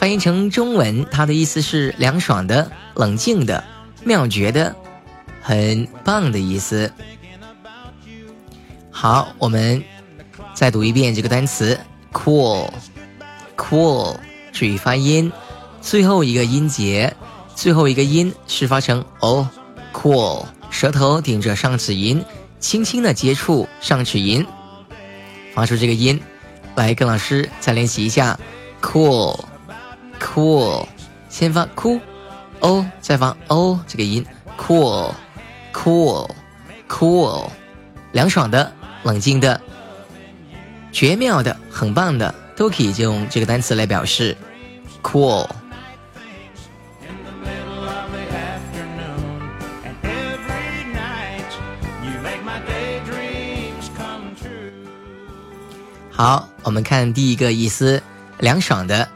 翻译成中文，它的意思是凉爽的、冷静的、妙绝的、很棒的意思。好，我们再读一遍这个单词：cool，cool。注意发音，最后一个音节，最后一个音是发成 o，cool。舌头顶着上齿龈，轻轻的接触上齿龈，发出这个音。来，跟老师再练习一下：cool。cool，先发 cool，o 再发 o 这个音，cool，cool，cool，凉爽的、冷静的、绝妙的、很棒的，都可以用这个单词来表示 cool。好，我们看第一个意思，凉爽的。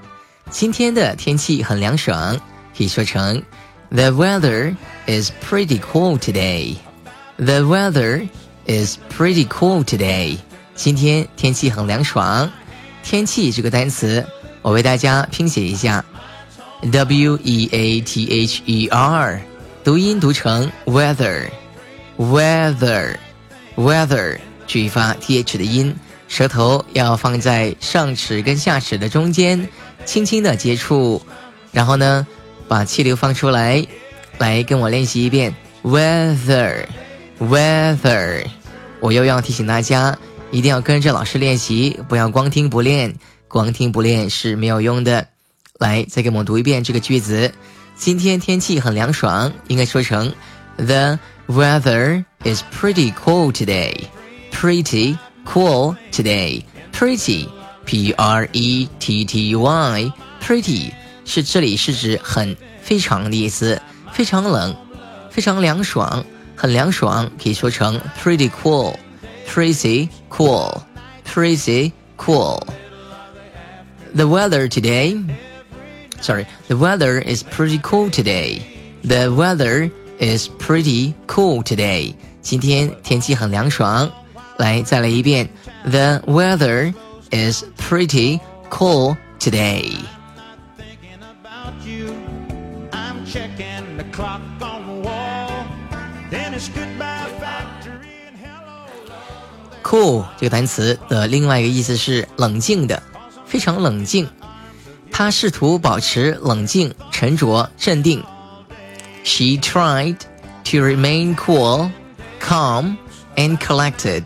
今天的天气很凉爽，可以说成 The weather is pretty cool today. The weather is pretty cool today. 今天天气很凉爽。天气这个单词，我为大家拼写一下：W E A T H E R，读音读成 weather，weather，weather，注意发 T H 的音， 舌头要放在上齿跟下齿的中间。轻轻的接触，然后呢，把气流放出来，来跟我练习一遍。Weather，weather，我又要提醒大家，一定要跟着老师练习，不要光听不练，光听不练是没有用的。来，再给我们读一遍这个句子。今天天气很凉爽，应该说成 The weather is pretty cool today. Pretty cool today. Pretty. P R E T T Y，pretty 是这里是指很非常的意思，非常冷，非常凉爽，很凉爽，可以说成 pretty cool，pretty cool，pretty cool。The weather today, sorry, the weather is pretty cool today. The weather is pretty cool today. 今天天气很凉爽。 来，再来一遍，The weather is pretty cool today. Cool 这个单词的另外一个意思是冷静的，非常冷静。他试图保持冷静、沉着、镇定。She tried to remain cool, calm, and collected.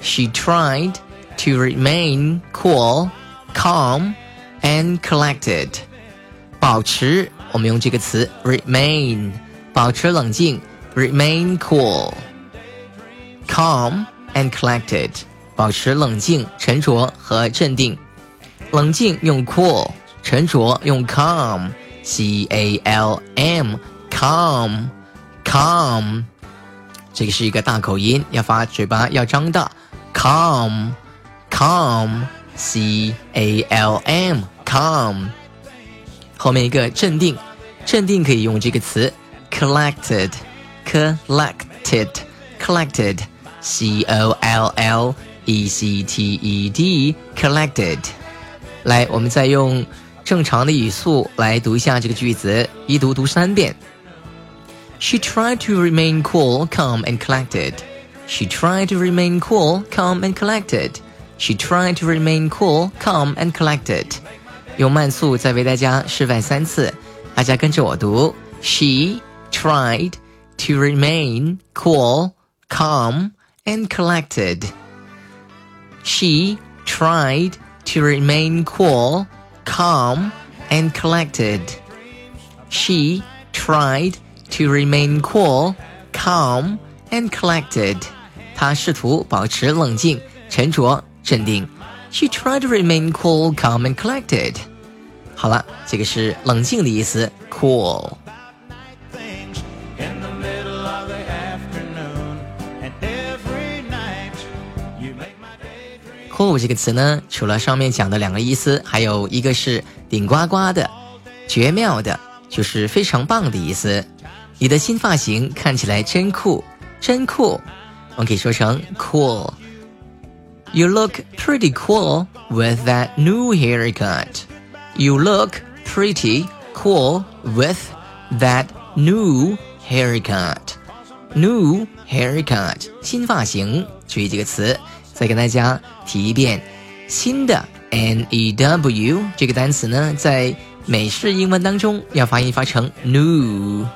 She tried to remain cool, calm, and collected。保持，我们用这个词 remain，保持冷静，remain cool, calm and collected，保持冷静、沉着和镇定。冷静用 cool，沉着用 calm，c a l m，calm，calm。这个是一个大口音，要发嘴巴要张大 ，calm。calm, c a l m, calm，后面一个镇定，镇定可以用这个词 collected, collected, collected, c o l l e c t e d, collected。来，我们再用正常的语速来读一下这个句子，一读读三遍。She tried to remain cool, calm, and collected. She tried to remain cool, calm, and collected. She tried to remain cool, calm, and collected. 用慢速再为大家示范三次，大家跟着我读。She tried to remain cool, calm, and collected. She tried to remain cool, calm, and collected. She tried to remain cool, calm, and collected. 他试图保持冷静、沉着镇定。She tried to remain cool, calm, and collected. 好了，这个是冷静的意思，cool。cool 这个词呢，除了上面讲的两个意思，还有一个是顶呱呱的、绝妙的，就是非常棒的意思。你的新发型看起来真酷，真酷。我们可以说成 cool。You look pretty cool with that new haircut. You look pretty cool with that new haircut. New haircut，新发型。注意这个词。再跟大家提一遍，新的 n e w 这个单词呢，在美式英文当中要发音发成 new，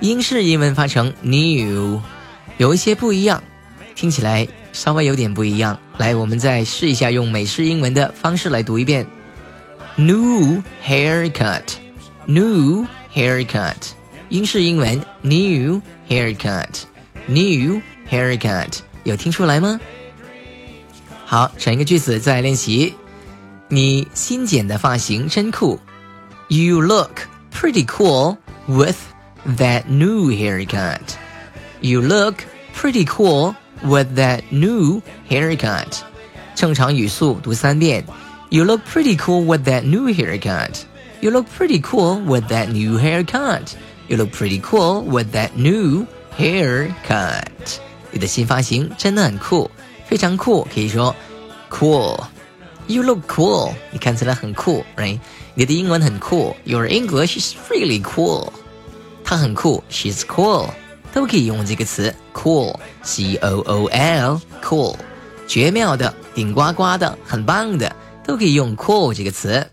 英式英文发成 new，有一些不一样， 听起来稍微有点不一样。来，我们再试一下用美式英文的方式来读一遍：new haircut，new haircut，英式英文 new haircut，new haircut，有听出来吗？好，整一个句子再练习。你新剪的发型真酷。You look pretty cool with that new haircut. You look pretty cool with that new haircut. 正常语速读三遍。You look pretty cool with that new haircut. You look pretty cool with that new haircut. You look pretty cool with that new haircut. 你的新发型真的很酷。非常酷，可以说 cool。You look cool，你看起来很酷，right？你的英文很酷，Your English is really cool。他很酷，She's cool， 都可以用这个词 cool，C O O L，cool，绝妙的，顶呱呱的，很棒的，都可以用 cool 这个词。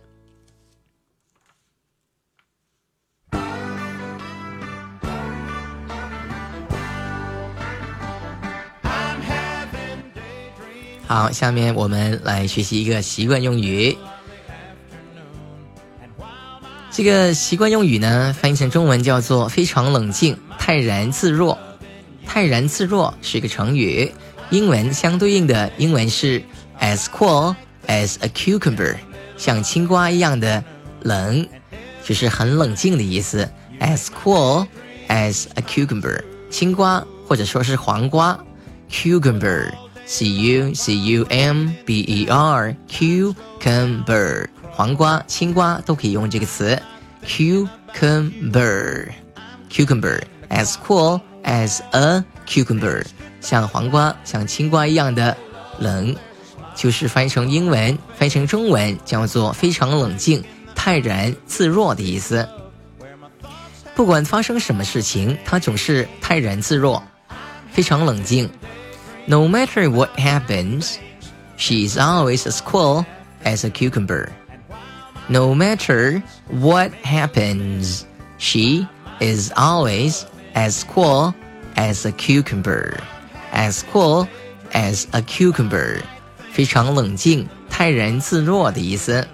好，下面我们来学习一个习惯用语。这个习惯用语呢，翻译成中文叫做“非常冷静、泰然自若”。泰然自若是一个成语，英文相对应的英文是 “as cool as a cucumber”，像青瓜一样的冷，就是很冷静的意思。as cool as a cucumber，青瓜或者说是黄瓜，cucumber。c u c u m b e r cucumber 黄瓜、青瓜都可以用这个词 cucumber cucumber as cool as a cucumber 像黄瓜、像青瓜一样的冷，就是翻译成英文、翻译成中文叫做非常冷静、泰然自若的意思。不管发生什么事情，他总是泰然自若，非常冷静。No matter what happens, she is always as cool as a cucumber. No matter what happens, she is always as cool as a cucumber. As cool as a cucumber，非常冷静、泰然自若的意思。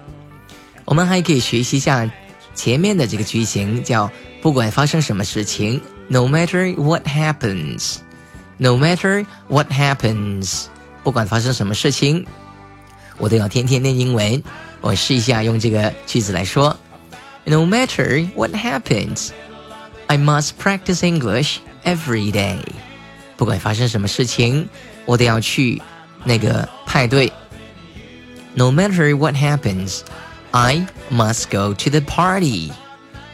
我们还可以学习一下前面的这个句型，叫不管发生什么事情，No matter what happens。no matter what happens，不管发生什么事情， 我都要天天练英文。我试一下用这个句子来说：No matter what happens, I must practice English every day。不管发生什么事情，我都要去那个派对。No matter what happens, I must go to the party.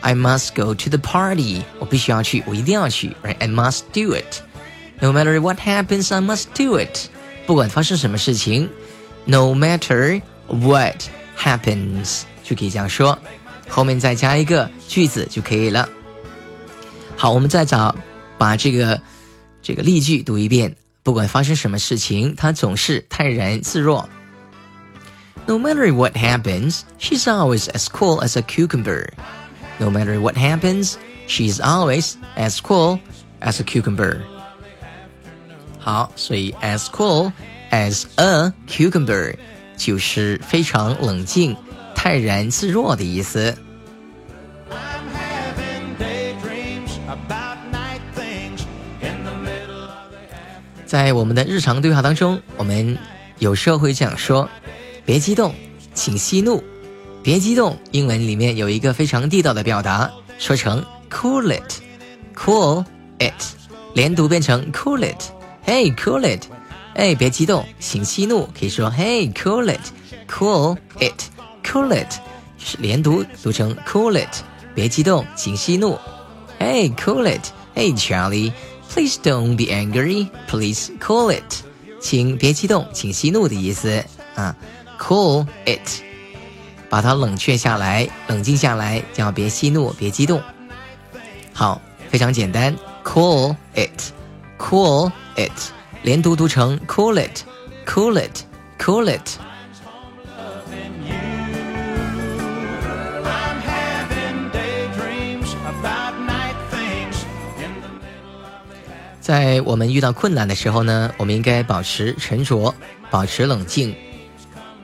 I must go to the party. 我必须要去，我一定要去，right? I must do it. No matter what happens, I must do it. 不管发生什么事情 ，No matter what happens，就可以这样说，后面再加一个句子就可以了。好，我们再找把这个这个例句读一遍。不管发生什么事情，他总是泰然自若。No matter what happens, she's always as cool as a cucumber. No matter what happens, she's always as cool as a cucumber. 好，所以 as cool as a cucumber 就是非常冷静、泰然自若的意思。在我们的日常对话当中，我们有时候会这样说：“别激动，请息怒。”别激动，英文里面有一个非常地道的表达，说成 cool it，cool it，连读变成 cool it，hey cool it，哎，别激动，请息怒，可以说 hey cool it，cool it，cool it，是连读读成 cool it，别激动，请息怒，hey cool it，hey Charlie，please don't be angry，please cool it，请别激动，请息怒的意思啊，cool it。把它冷却下来，冷静下来，叫别息怒，别激动。好，非常简单，cool it，cool it， 连读读成 cool it，cool it，cool it。在我们遇到困难的时候呢，我们应该保持沉着，保持冷静。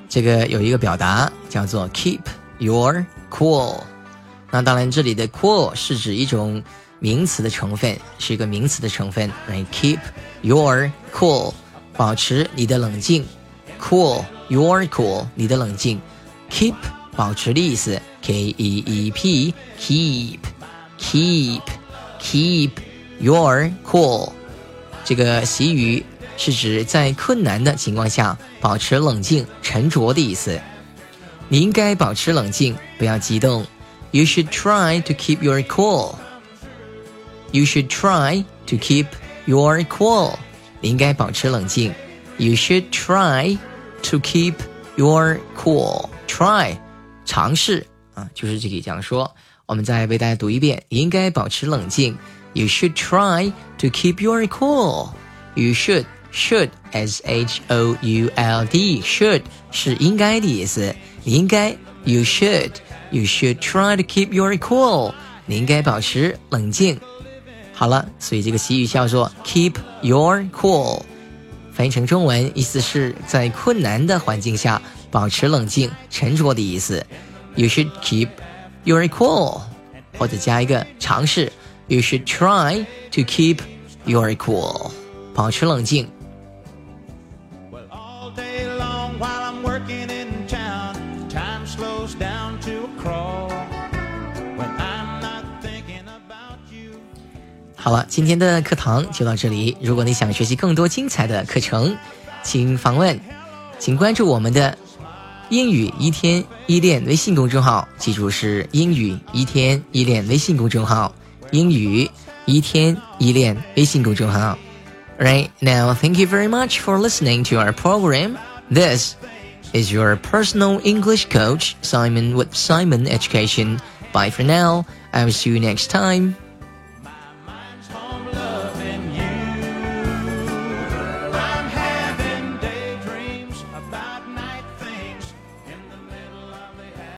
这个有一个表达叫做 keep your cool，那当然这里的 cool 是指一种名词的成分，是一个名词的成分。来 keep your cool，保持你的冷静。cool your cool，你的冷静。keep 保持的意思，k e e p keep keep keep your cool，这个习语。是指在困难的情况下保持冷静、沉着的意思。你应该保持冷静，不要激动。You should try to keep your cool. You should try to keep your cool. 你应该保持冷静。You should try to keep your cool. Try，尝试啊，就是这个这样说。我们再为大家读一遍。你应该保持冷静。You should try to keep your cool. You should should s h o u l d should 是应该的意思。你应该，you should you should try to keep your cool。你应该保持冷静。 好了，所以这个习语叫做 keep your cool，翻译成中文意思是在困难的环境下保持冷静、沉着的意思。You should keep your cool，或者加一个尝试，you should try to keep your cool，保持冷静。好了，今天的课堂就到这里。如果你想学习更多精彩的课程，请访问，请关注我们的英语一天一练微信公众号，记住是英语一天一练微信公众号，英语一天一练微信公众号。Right now, thank you very much for listening to our program. This is your personal English coach, Simon with Simon Education. Bye for now. I will see you next time.